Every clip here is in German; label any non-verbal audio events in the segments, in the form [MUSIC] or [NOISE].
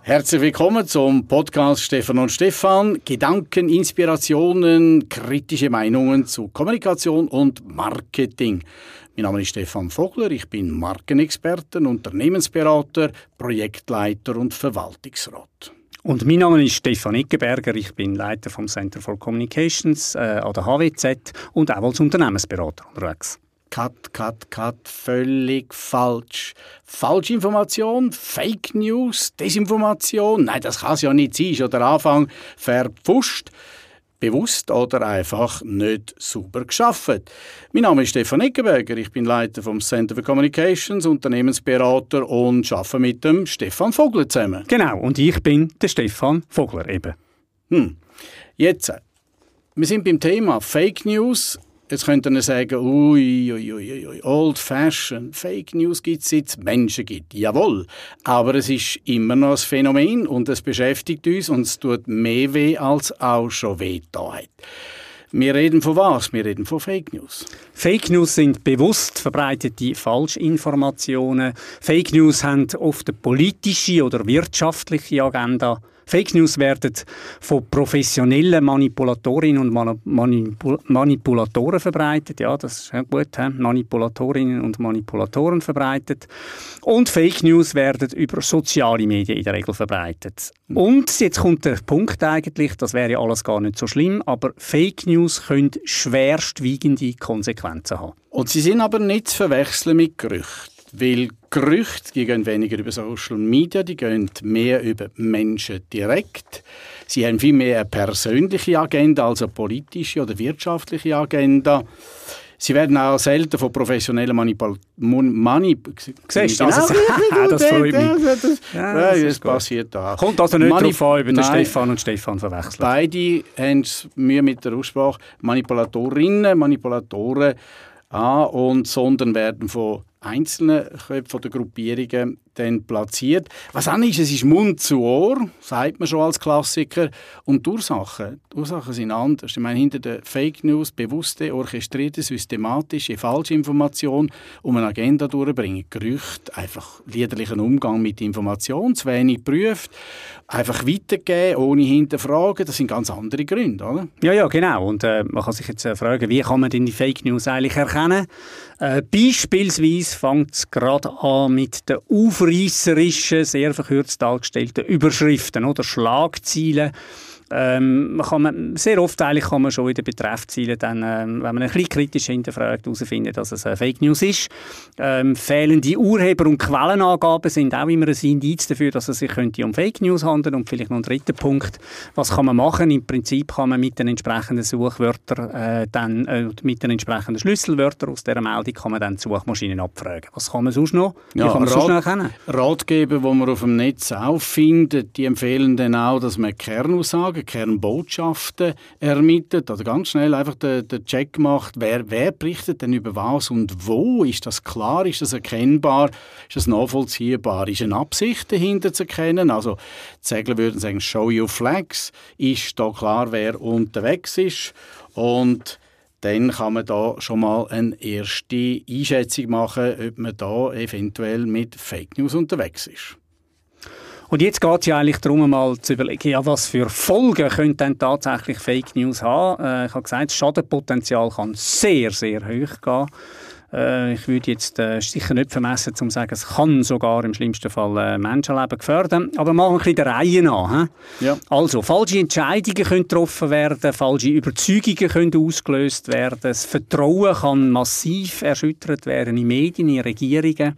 Herzlich willkommen zum Podcast Stefan und Stefan. Gedanken, Inspirationen, kritische Meinungen zu Kommunikation und Marketing. Mein Name ist Stefan Vogler, ich bin Markenexperte, Unternehmensberater, Projektleiter und Verwaltungsrat. Und mein Name ist Stefan Ickenberger, ich bin Leiter vom Center for Communications äh, an der HWZ und auch als Unternehmensberater unterwegs. Cut, cut, cut, völlig falsch. Falsche Information, Fake News, Desinformation. Nein, das kann es ja nicht sein. Schon der Anfang verpfuscht. Bewusst oder einfach nicht sauber geschaffen. Mein Name ist Stefan Eckenberger. Ich bin Leiter vom Center for Communications, Unternehmensberater und arbeite mit dem Stefan Vogler zusammen. Genau, und ich bin der Stefan Vogler eben. Hm. Jetzt, wir sind beim Thema Fake News. Jetzt könnte man sagen, ui, ui, ui, ui, old fashion, Fake News gibt es es Menschen gibt. Jawohl. Aber es ist immer noch ein Phänomen und es beschäftigt uns und es tut mehr weh, als auch schon weh da hat. Wir reden von was? Wir reden von Fake News. Fake News sind bewusst verbreitete Falschinformationen. Fake News haben oft eine politische oder wirtschaftliche Agenda. Fake News werden von professionellen Manipulatorinnen und Manipul Manipulatoren verbreitet. Ja, das ist ja gut. He? Manipulatorinnen und Manipulatoren verbreitet. Und Fake News werden über soziale Medien in der Regel verbreitet. Und jetzt kommt der Punkt eigentlich, das wäre ja alles gar nicht so schlimm, aber Fake News können schwerstwiegende Konsequenzen haben. Und sie sind aber nicht zu verwechseln mit Gerüchten. Weil Gerüchte, die gehen weniger über Social Media, die gehen mehr über Menschen direkt. Sie haben viel mehr eine persönliche Agenda als eine politische oder wirtschaftliche Agenda. Sie werden auch selten von professionellen Manipulatoren. Manip Siehst du, also, [LAUGHS] das freut mich. Das, das, ja, das, das passiert da. Kommt also nicht Manip darauf an, über den Stefan und Stefan verwechseln. Beide haben Mühe mit der Aussprache. Manipulatorinnen, Manipulatoren an und sondern werden von einzelnen Köpfen der Gruppierungen dann platziert. Was auch ist, es ist Mund zu Ohr, sagt man schon als Klassiker. Und die Ursachen, die Ursachen sind anders. Ich meine, hinter den Fake News bewusste, orchestrierte, systematische Falschinformation um eine Agenda durchbringen. Gerüchte, einfach liederlichen Umgang mit Information, zu wenig geprüft, einfach weitergeben, ohne hinterfragen, das sind ganz andere Gründe, oder? Ja, ja, genau. Und äh, man kann sich jetzt äh, fragen, wie kann man denn die Fake News eigentlich erkennen? Äh, beispielsweise fängt es gerade an mit den aufreisserischen, sehr verkürzt dargestellten Überschriften oder? Schlagzeilen ähm, kann man, sehr oft eigentlich kann man schon in den Betreffzielen dann, ähm, wenn man ein bisschen kritisch hinterfragt, herausfinden, dass es eine Fake News ist. Ähm, fehlende Urheber- und Quellenangaben sind auch immer ein Indiz dafür, dass es sich könnte um Fake News handeln Und vielleicht noch ein dritter Punkt, was kann man machen? Im Prinzip kann man mit den entsprechenden Suchwörtern äh, dann, äh, mit den entsprechenden Schlüsselwörtern aus dieser Meldung kann man dann die Suchmaschinen abfragen. Was kann man sonst noch? Wie ja, kann man Rat, sonst noch erkennen? Ratgeber, die man auf dem Netz auch findet, die empfehlen dann auch, dass man Kernaussagen Fragen, Kernbotschaften ermittelt oder ganz schnell einfach den, den Check macht, wer, wer berichtet denn über was und wo? Ist das klar? Ist das erkennbar? Ist das nachvollziehbar? Ist eine Absicht dahinter zu erkennen? Also die Segler würden sagen, show your flags. Ist da klar, wer unterwegs ist? Und dann kann man da schon mal eine erste Einschätzung machen, ob man da eventuell mit Fake News unterwegs ist. Und jetzt geht es ja eigentlich darum, mal zu überlegen, ja, was für Folgen könnte denn tatsächlich Fake News haben. Äh, ich habe gesagt, das Schadenpotenzial kann sehr, sehr hoch gehen. Äh, ich würde jetzt äh, sicher nicht vermessen, um zu sagen, es kann sogar im schlimmsten Fall äh, Menschenleben gefährden. Aber machen wir ein bisschen der Reihe nach. Ja. Also, falsche Entscheidungen können getroffen werden, falsche Überzeugungen können ausgelöst werden, das Vertrauen kann massiv erschüttert werden in Medien, in Regierungen.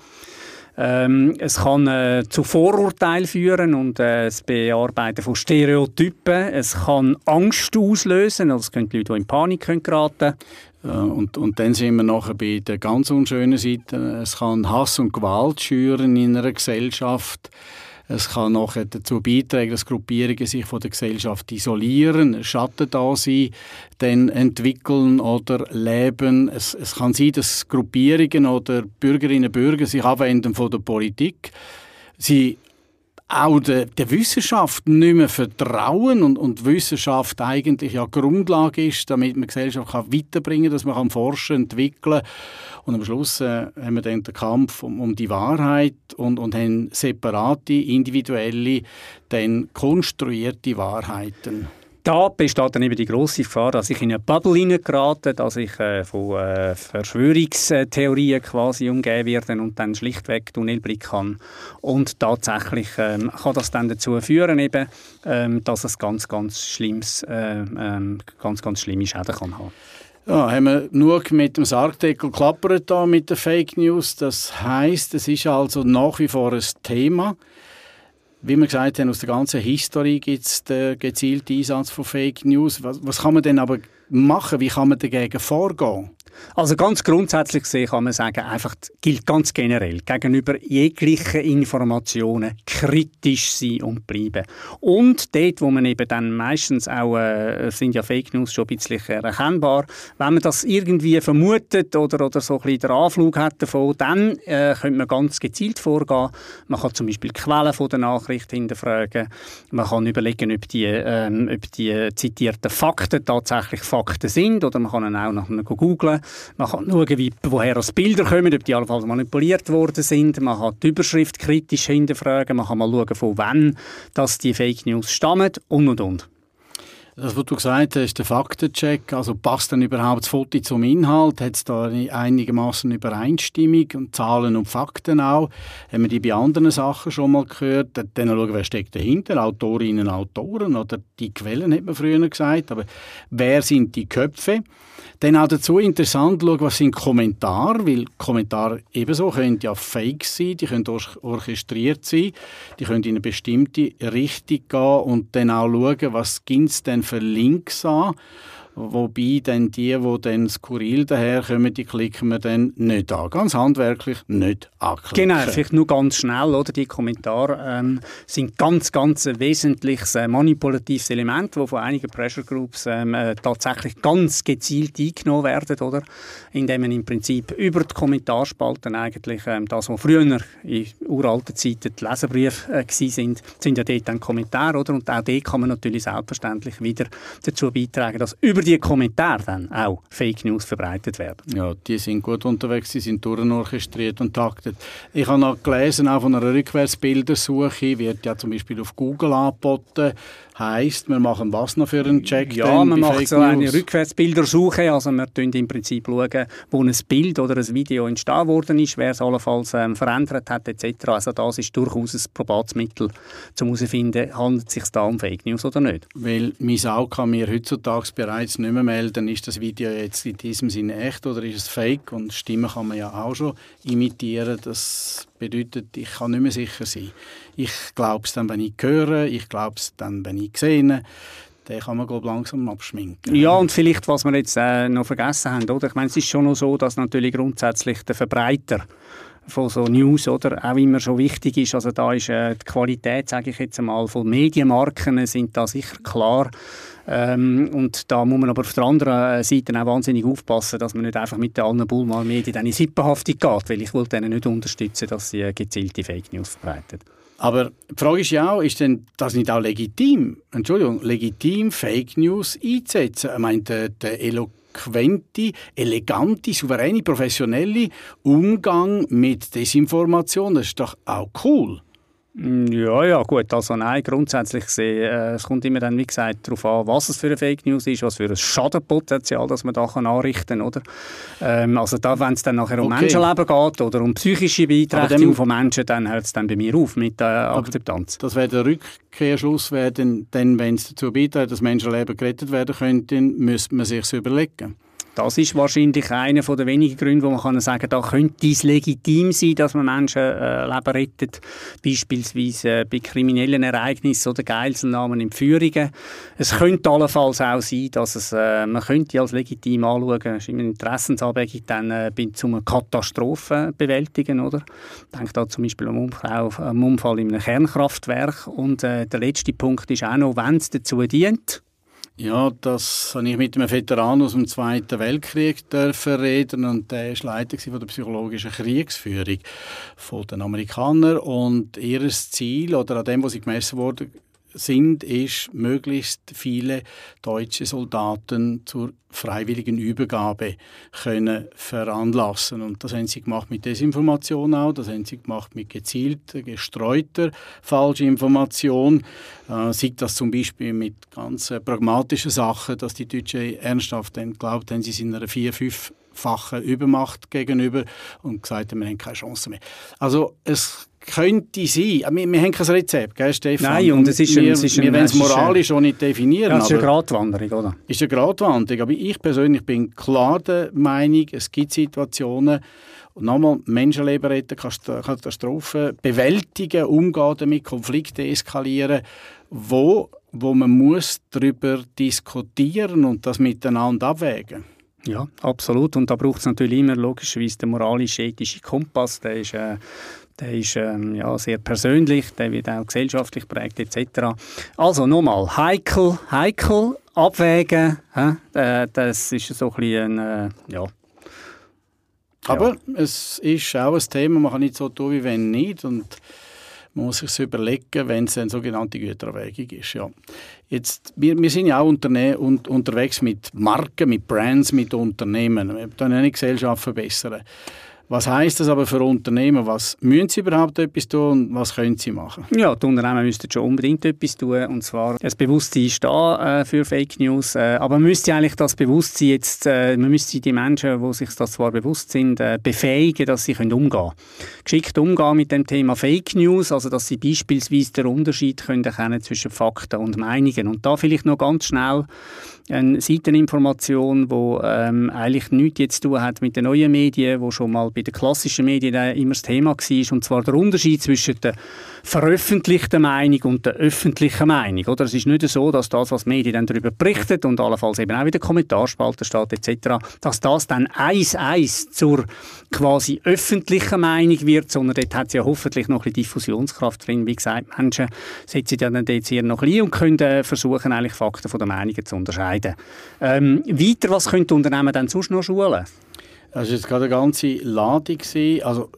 Ähm, es kann äh, zu Vorurteilen führen und äh, das Bearbeiten von Stereotypen. Es kann Angst auslösen, also es können Leute, die in Panik können geraten äh, und, und dann sind wir nachher bei der ganz unschönen Seite. Es kann Hass und Gewalt schüren in einer Gesellschaft. Es kann nachher dazu beitragen, dass Gruppierungen sich von der Gesellschaft isolieren, Schatten da sein, dann entwickeln oder leben. Es, es kann sein, dass Gruppierungen oder Bürgerinnen und Bürger sich abwenden von der Politik. Sie auch der, der Wissenschaft nicht mehr vertrauen und, und Wissenschaft eigentlich ja Grundlage ist, damit man Gesellschaft kann weiterbringen kann, dass man kann forschen, entwickeln und am Schluss äh, haben wir dann den Kampf um, um die Wahrheit und, und haben separate, individuelle, dann konstruierte Wahrheiten. Da besteht dann eben die grosse Gefahr, dass ich in eine Bubble hineingerate, dass ich äh, von äh, Verschwörungstheorien quasi umgeben werde und dann schlichtweg Tunnelblick kann. Und tatsächlich ähm, kann das dann dazu führen, eben, ähm, dass es ganz, ganz schlimmes, äh, ganz, ganz schlimme Schäden kann haben. Ja, haben wir nur mit dem Sargdeckel klappert da mit den Fake News. Das heißt, es ist also nach wie vor ein Thema. Wie wir gesagt haben, aus der ganzen Historie gibt es den gezielten Einsatz von Fake News. Was, was kann man denn aber machen? Wie kann man dagegen vorgehen? Also ganz grundsätzlich gesehen kann man sagen, einfach gilt ganz generell gegenüber jeglichen Informationen kritisch sein und bleiben. Und dort, wo man eben dann meistens auch, äh, sind ja Fake News schon ein bisschen erkennbar, wenn man das irgendwie vermutet oder, oder so ein bisschen den Anflug hat davon, dann äh, könnte man ganz gezielt vorgehen. Man kann zum Beispiel die Quellen von der Nachricht hinterfragen. Man kann überlegen, ob die, ähm, ob die zitierten Fakten tatsächlich Fakten sind oder man kann auch nach einem man kann schauen, woher das Bilder kommen, ob die allenfalls manipuliert worden sind. Man kann die Überschrift kritisch hinterfragen. Man kann mal schauen, von wann dass die Fake News stammen und, und, und. Das, was du gesagt hast, der Faktencheck, also passt dann überhaupt das Foto zum Inhalt? Hat es da einigermaßen Übereinstimmung und Zahlen und Fakten auch? Haben wir die bei anderen Sachen schon mal gehört? Dann schauen, wer steckt dahinter, Autorinnen Autoren oder die Quellen, hat man früher gesagt. Aber wer sind die Köpfe? Dann auch dazu interessant schauen, was sind Kommentare, weil Kommentare ebenso können ja fake sein, die können orchestriert sein, die können in eine bestimmte Richtung gehen und dann auch schauen, was gibt es denn für Links an Wobei dann die, die dann skurril daherkommen, die klicken wir dann nicht an. Ganz handwerklich nicht anklicken. Genau, vielleicht nur ganz schnell, oder? Die Kommentare ähm, sind ganz, ganz ein wesentliches äh, manipulatives Element, das von einigen Pressure Groups ähm, äh, tatsächlich ganz gezielt eingenommen werden, oder? Indem man im Prinzip über die Kommentarspalten eigentlich ähm, das, was früher in uralten Zeiten die Leserbriefe äh, sind, sind ja dort dann Kommentare, oder? Und auch dort kann man natürlich selbstverständlich wieder dazu beitragen, dass über die Kommentare dann auch Fake News verbreitet werden. Ja, die sind gut unterwegs, die sind durchorchestriert und taktet. Ich habe noch gelesen, auch von einer Rückwärtsbildersuche wird ja zum Beispiel auf Google angeboten, Heißt, wir machen was noch für einen Check? Ja, man macht Fake so eine News? Rückwärtsbildersuche. Also wir schauen im Prinzip, schauen, wo ein Bild oder ein Video entstanden worden ist, wer es allenfalls ähm, verändert hat etc. Also das ist durchaus ein probates Mittel, um herauszufinden, handelt es sich da um Fake News oder nicht. Weil mein Auge kann mir heutzutage bereits nicht mehr melden, ist das Video jetzt in diesem Sinne echt oder ist es Fake? Und Stimme kann man ja auch schon imitieren. Das bedeutet, ich kann nicht mehr sicher sein. Ich glaube es dann, wenn ich höre, ich glaube es dann, wenn ich sehe. Den kann man glaub, langsam abschminken. Ja, und vielleicht, was wir jetzt äh, noch vergessen haben, oder? Ich meine, es ist schon noch so, dass natürlich grundsätzlich der Verbreiter von so News oder auch immer schon wichtig ist. Also da ist äh, die Qualität, sage ich jetzt einmal, von Medienmarken sind da sicher klar. Ähm, und da muss man aber auf der anderen Seite auch wahnsinnig aufpassen, dass man nicht einfach mit den allen Bullmal-Medien in Sippenhaftung geht, weil ich will denen nicht unterstützen, dass sie gezielte Fake News verbreiten. Aber die Frage ist ja auch, ist denn das nicht auch legitim, Entschuldigung, legitim Fake News einzusetzen? Ich meine, der, der eloquente, elegante, souveräne, professionelle Umgang mit Desinformation, das ist doch auch cool. Mm, ja, ja, gut. Also nein, grundsätzlich gesehen, äh, es kommt immer dann, wie gesagt, darauf an, was es für eine Fake News ist, was für ein Schadenpotenzial, das man da kann anrichten kann, Ähm, also da, wenn es dann nachher um okay. Menschenleben geht oder um psychische Beeinträchtigung von Menschen, dann hört es dann bei mir auf mit der Akzeptanz. Das wäre der Rückkehrschluss, wäre denn, wenn es dazu beiträgt, dass Menschenleben gerettet werden könnten, müsste man sich überlegen. Das ist wahrscheinlich einer der wenigen Gründe, wo man kann sagen da könnte es legitim sein, dass man Menschen äh, rettet, beispielsweise äh, bei kriminellen Ereignissen oder Geiselnahmen in Führungen. Es könnte allenfalls auch sein, dass es, äh, man könnte als legitim anschauen, es ist immer Interessensabwägung dann äh, zu Katastrophen bewältigen, oder? Ich denke da zum Beispiel am Unfall, am Unfall in einem Kernkraftwerk und äh, der letzte Punkt ist auch noch, wenn es dazu dient, Ja, das habe ich mit einem Veteran aus dem Zweiten Weltkrieg dürfen reden und der war Leiter von der psychologischen Kriegsführung von den Amerikanern. Und ihr Ziel oder an dem, was sie gemessen wurde, sind, ist, möglichst viele deutsche Soldaten zur freiwilligen Übergabe können veranlassen. Und das haben sie gemacht mit Desinformation auch, das haben sie gemacht mit gezielter, gestreuter falscher Information. Äh, sieht das zum Beispiel mit ganz äh, pragmatischen Sachen, dass die Deutschen ernsthaft glaubt haben, sie sind einer vier, fünf fache Übermacht gegenüber und gesagt haben, wir haben keine Chance mehr. Also es könnte sein, wir, wir haben kein Rezept, gell, Stefan? Nein, und es ist wir, es ist wir wollen es moralisch auch nicht definieren. Ja, es ist eine Gratwanderung, oder? Ist eine Gratwanderung, aber ich persönlich bin klar der Meinung, es gibt Situationen, und nochmal, Menschenleben retten, Katastrophen bewältigen, umgehen damit, Konflikte eskalieren, wo, wo man muss darüber diskutieren und das miteinander abwägen muss. Ja, absolut. Und da braucht es natürlich immer logischerweise den moralisch-ethischen Kompass. Der ist, äh, der ist ähm, ja, sehr persönlich, der wird auch gesellschaftlich prägt etc. Also nochmal, heikel, heikel, abwägen, äh, das ist so ein bisschen, äh, ja. Aber ja. es ist auch ein Thema, man kann nicht so tun, wie wenn nicht. Und man muss sich überlegen, wenn es eine sogenannte Gütererwägung ist. Ja. Jetzt, wir, wir sind ja auch unterne un, unterwegs mit Marken, mit Brands, mit Unternehmen. Wir wollen eine Gesellschaft verbessern. Was heißt das aber für Unternehmen? Was müssen sie überhaupt etwas tun und was können sie machen? Ja, die Unternehmen müssten schon unbedingt etwas tun und zwar das Bewusstsein da äh, für Fake News, äh, aber man müsste eigentlich das Bewusstsein jetzt, äh, man müsste die Menschen, die sich das zwar bewusst sind, äh, befähigen, dass sie können umgehen, geschickt umgehen mit dem Thema Fake News, also dass sie beispielsweise den Unterschied können erkennen zwischen Fakten und Meinungen und da vielleicht noch ganz schnell eine Seiteninformation, die ähm, eigentlich nichts jetzt zu tun hat mit den neuen Medien, wo schon mal bei den klassischen Medien immer das Thema war, und zwar der Unterschied zwischen der veröffentlichten Meinung und der öffentlichen Meinung. Oder? Es ist nicht so, dass das, was die Medien dann darüber berichtet und allenfalls eben auch in den Kommentarspalten steht etc., dass das dann eins eins zur quasi öffentlichen Meinung wird, sondern dort hat es ja hoffentlich noch ein bisschen Diffusionskraft drin. Wie gesagt, Menschen setzen ja dann dort sehr noch ein und können äh, versuchen, eigentlich Fakten von den Meinungen zu unterscheiden. Ähm, weiter, was könnte Unternehmen dann sonst noch schulen? Das war jetzt gerade eine ganze Ladung. Also,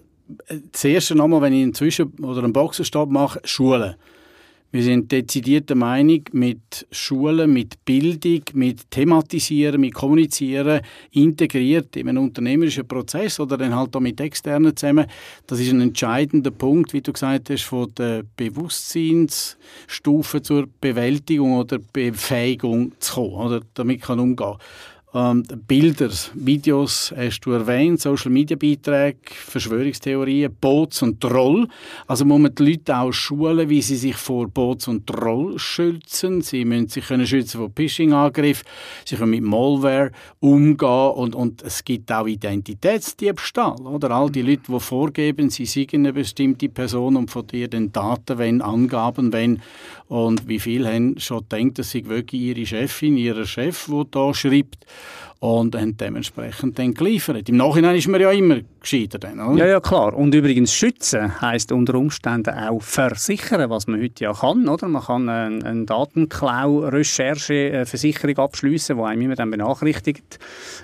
äh, das erste nochmal, wenn ich einen Zwischen- oder einen Boxenstopp mache, Schulen. Wir sind dezidiert der Meinung, mit Schulen, mit Bildung, mit Thematisieren, mit Kommunizieren, integriert in einen unternehmerischen Prozess oder dann halt auch mit Externen zusammen, das ist ein entscheidender Punkt, wie du gesagt hast, von der Bewusstseinsstufe zur Bewältigung oder Befähigung zu kommen, oder damit kann umgehen. Ähm, Bilder, Videos hast du erwähnt, Social Media Beiträge, Verschwörungstheorien, Bots und Troll. Also muss man die Leute auch schulen, wie sie sich vor Bots und Troll schützen. Sie müssen sich können schützen vor Phishing-Angriffen, sie können mit Malware umgehen und, und es gibt auch Identitätsdiebstahl. Oder? All die Leute, die vorgeben, sie seien eine bestimmte Person und von dir den Daten wenn Angaben wenn und wie viele haben schon gedacht, dass sie wirklich ihre Chefin, ihrer Chef, der da schreibt, und haben dementsprechend dann geliefert. Im Nachhinein ist man ja immer gescheiter dann, oder? Ja, ja, klar. Und übrigens schützen heisst unter Umständen auch versichern, was man heute ja kann, oder? Man kann eine, eine Datenklau-Recherche-Versicherung abschließen, die einem immer dann benachrichtigt,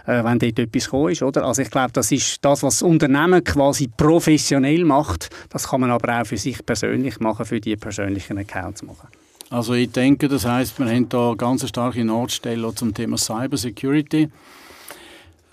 äh, wenn dort etwas gekommen ist, oder? Also ich glaube, das ist das, was das Unternehmen quasi professionell macht. Das kann man aber auch für sich persönlich machen, für die persönlichen Accounts machen. Also ich denke, das heißt, wir haben da ganz starke Notstelle zum Thema Cyber Security.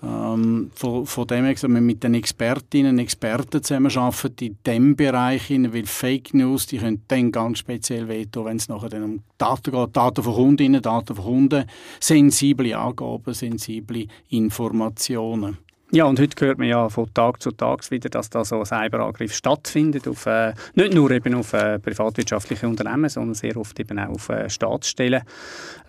Ähm, von, von dem her, wir mit den Expertinnen und Experten zusammenarbeiten in diesem Bereich, weil Fake News, die können dann ganz speziell wehtun, wenn es nachher dann um Daten geht, Daten von Kundinnen, Daten von Kunden, sensible Angaben, sensible Informationen. Ja, und heute hört man ja von Tag zu Tag wieder, dass da so ein Cyberangriff stattfindet, auf, äh, nicht nur eben auf äh, privatwirtschaftliche Unternehmen, sondern sehr oft eben auch auf äh, Staatsstellen.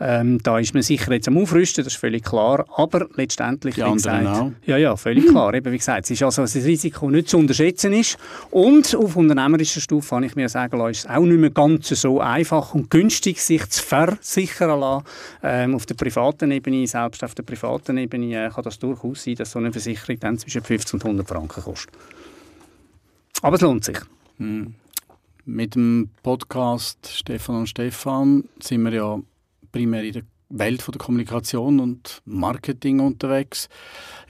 Ähm, da ist man sicher jetzt am Aufrüsten, das ist völlig klar, aber letztendlich, Die wie gesagt, auch. ja, ja, völlig klar, eben wie gesagt, es ist also das Risiko nicht zu unterschätzen ist und auf unternehmerischer Stufe kann ich mir sagen lassen, ist es auch nicht mehr ganz so einfach und günstig, sich zu versichern lassen. Ähm, auf der privaten Ebene, selbst auf der privaten Ebene äh, kann das durchaus sein, dass so eine Versicherung Versicherung dann zwischen 50 und 100 Franken kostet. Aber es lohnt sich. Hm. Mit dem Podcast Stefan und Stefan sind wir ja primär in der Welt der Kommunikation und Marketing unterwegs.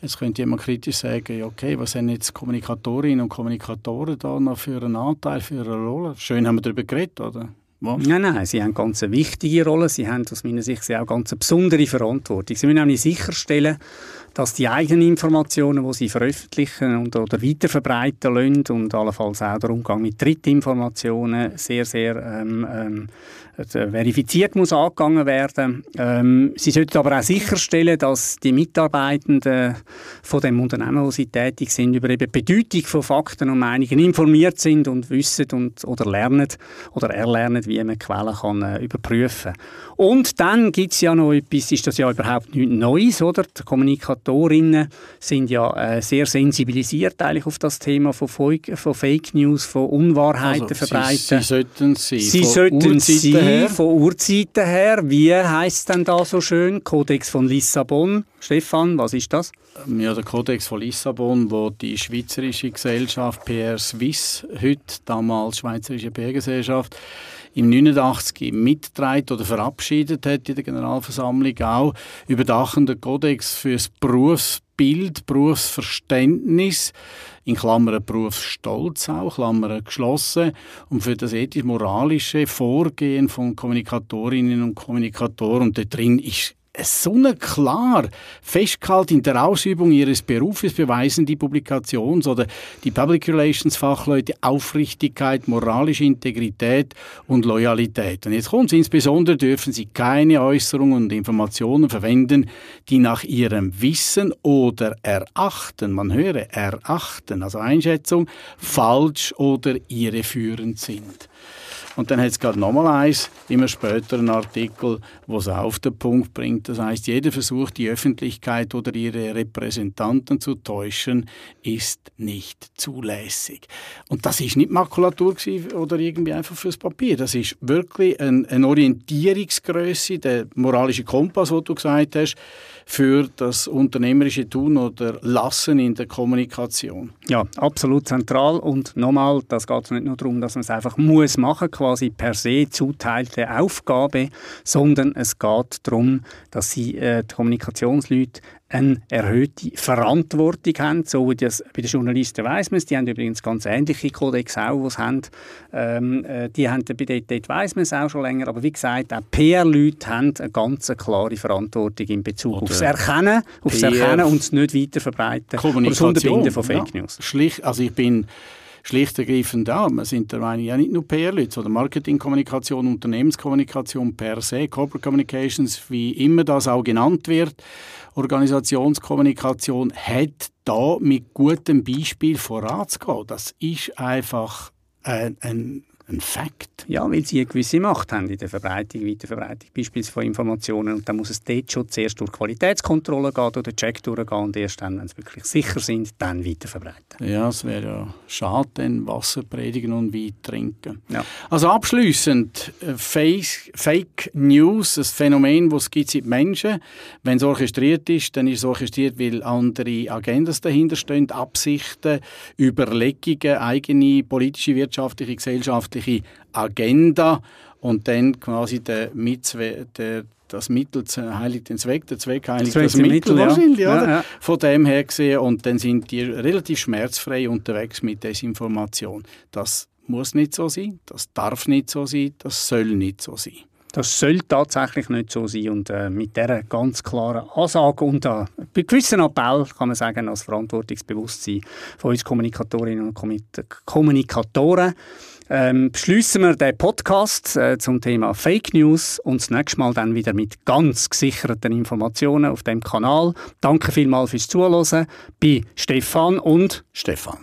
Jetzt könnte jemand kritisch sagen, okay, was haben jetzt Kommunikatorinnen und Kommunikatoren da noch für einen Anteil, für eine Rolle? Schön haben wir darüber geredet, oder? Was? Nein, nein, sie haben ganz eine wichtige Rolle. Sie haben aus meiner Sicht auch ganz eine besondere Verantwortung. Sie müssen nämlich sicherstellen, dass die eigenen Informationen, die sie veröffentlichen und, oder weiterverbreiten lassen und allenfalls auch der Umgang mit Drittinformationen sehr, sehr ähm, ähm, äh, verifiziert muss angegangen werden. Ähm, sie sollten aber auch sicherstellen, dass die Mitarbeitenden von dem Unternehmen, wo sie tätig sind, über die Bedeutung von Fakten und Meinungen informiert sind und wissen und, oder lernen oder erlernen, wie man Quellen kann, äh, überprüfen Und dann gibt es ja noch etwas, ist das ja überhaupt nichts Neues, oder? Die Kommunikatorinnen sind ja äh, sehr sensibilisiert eigentlich auf das Thema von, Fake, von Fake News, von Unwahrheiten also, verbreiten. Sie, sie sollten sie. Sie sollten sie her? Von Urzeiten her. Wie heißt denn da so schön? Kodex von Lissabon. Stefan, was ist das? Ja, der Kodex von Lissabon, wo die schweizerische Gesellschaft PR Swiss, heute damals Schweizerische PR-Gesellschaft, im 89 mitgetragen oder verabschiedet hat in der Generalversammlung auch überdachender Kodex fürs Berufsbild, Berufsverständnis in Klammern Berufsstolz auch, Klammern geschlossen, und für das ethisch-moralische Vorgehen von Kommunikatorinnen und Kommunikatoren. Und da drin ist sonnenklar festgehalten in der Ausübung ihres Berufes beweisen die Publikations- oder die Public Relations Fachleute Aufrichtigkeit, moralische Integrität und Loyalität. Und jetzt kommt insbesondere dürfen sie keine Äußerungen und Informationen verwenden, die nach ihrem Wissen oder Erachten, man höre Erachten, also Einschätzung, falsch oder irreführend sind. Und dann hat es gerade nochmal eins, immer später ein Artikel, wo es auf den Punkt bringt. Das heißt, jeder Versuch, die Öffentlichkeit oder ihre Repräsentanten zu täuschen, ist nicht zulässig. Und das ist nicht Makulatur oder irgendwie einfach fürs Papier. Das ist wirklich ein, eine Orientierungsgröße, der moralische Kompass, wo du gesagt hast, für das unternehmerische Tun oder Lassen in der Kommunikation. Ja, absolut zentral. Und nochmal, das geht nicht nur darum, dass man es einfach muss machen, quasi per se zuteilte Aufgabe, sondern es geht darum, dass sie äh, die Kommunikationsleute eine erhöhte Verantwortung haben, so wie das bei den Journalisten weiss man es. Die haben übrigens ganz ähnliche Kodex auch, die sie haben. Ähm, äh, die haben bei dort, dort weiss man es auch schon länger. Aber wie gesagt, auch PR-Leute haben eine ganz klare Verantwortung in Bezug auf das Erkennen, aufs Erkennen und das nicht weiterverbreiten oder das Unterbinden von Fake News. Ja, schlicht, also ich bin schlicht ergreifend da. Wir sind der Meinung, ja nicht nur PR-Leute, sondern Marketingkommunikation, Unternehmenskommunikation per se, Corporate Communications, wie immer das auch genannt wird. Organisationskommunikation hat da mit gutem Beispiel voranzugehen. Das ist einfach ein, ein ein Fakt. Ja, weil sie eine gewisse Macht haben in der Verbreitung, Weiterverbreitung beispielsweise von Informationen. Und dann muss es dort schon zuerst durch Qualitätskontrolle gehen, durch den Check durchgehen und erst dann, wenn sie wirklich sicher sind, dann weiterverbreiten. Ja, es wäre ja schade, dann Wasser predigen und Wein trinken. Ja. Also abschließend äh, Fake, Fake News, ein Phänomen, das es gibt seit Menschen. Wenn es orchestriert ist, dann ist es orchestriert, weil andere Agendas dahinter stehen, Absichten, Überlegungen, eigene politische, wirtschaftliche, gesellschaftliche wirtschaftliche Agenda und dann quasi der, Mitzwe der das Mittel heiligt den Zweck, der Zweck heiligt das, das Mittel, Mittel wahrscheinlich, ja. Ja, ja. Von dem her gesehen und dann sind die relativ schmerzfrei unterwegs mit Desinformation. Das muss nicht so sein, das darf nicht so sein, das soll nicht so sein. Das soll tatsächlich nicht so sein. Und äh, mit dieser ganz klaren Ansage und äh, bei gewissen Appell, kann man sagen, als Verantwortungsbewusstsein von uns Kommunikatorinnen und Kommunikatoren, ähm, beschließen wir den Podcast äh, zum Thema Fake News und das nächste Mal dann wieder mit ganz gesicherten Informationen auf dem Kanal. Danke vielmals fürs Zuhören bei Stefan und Stefan.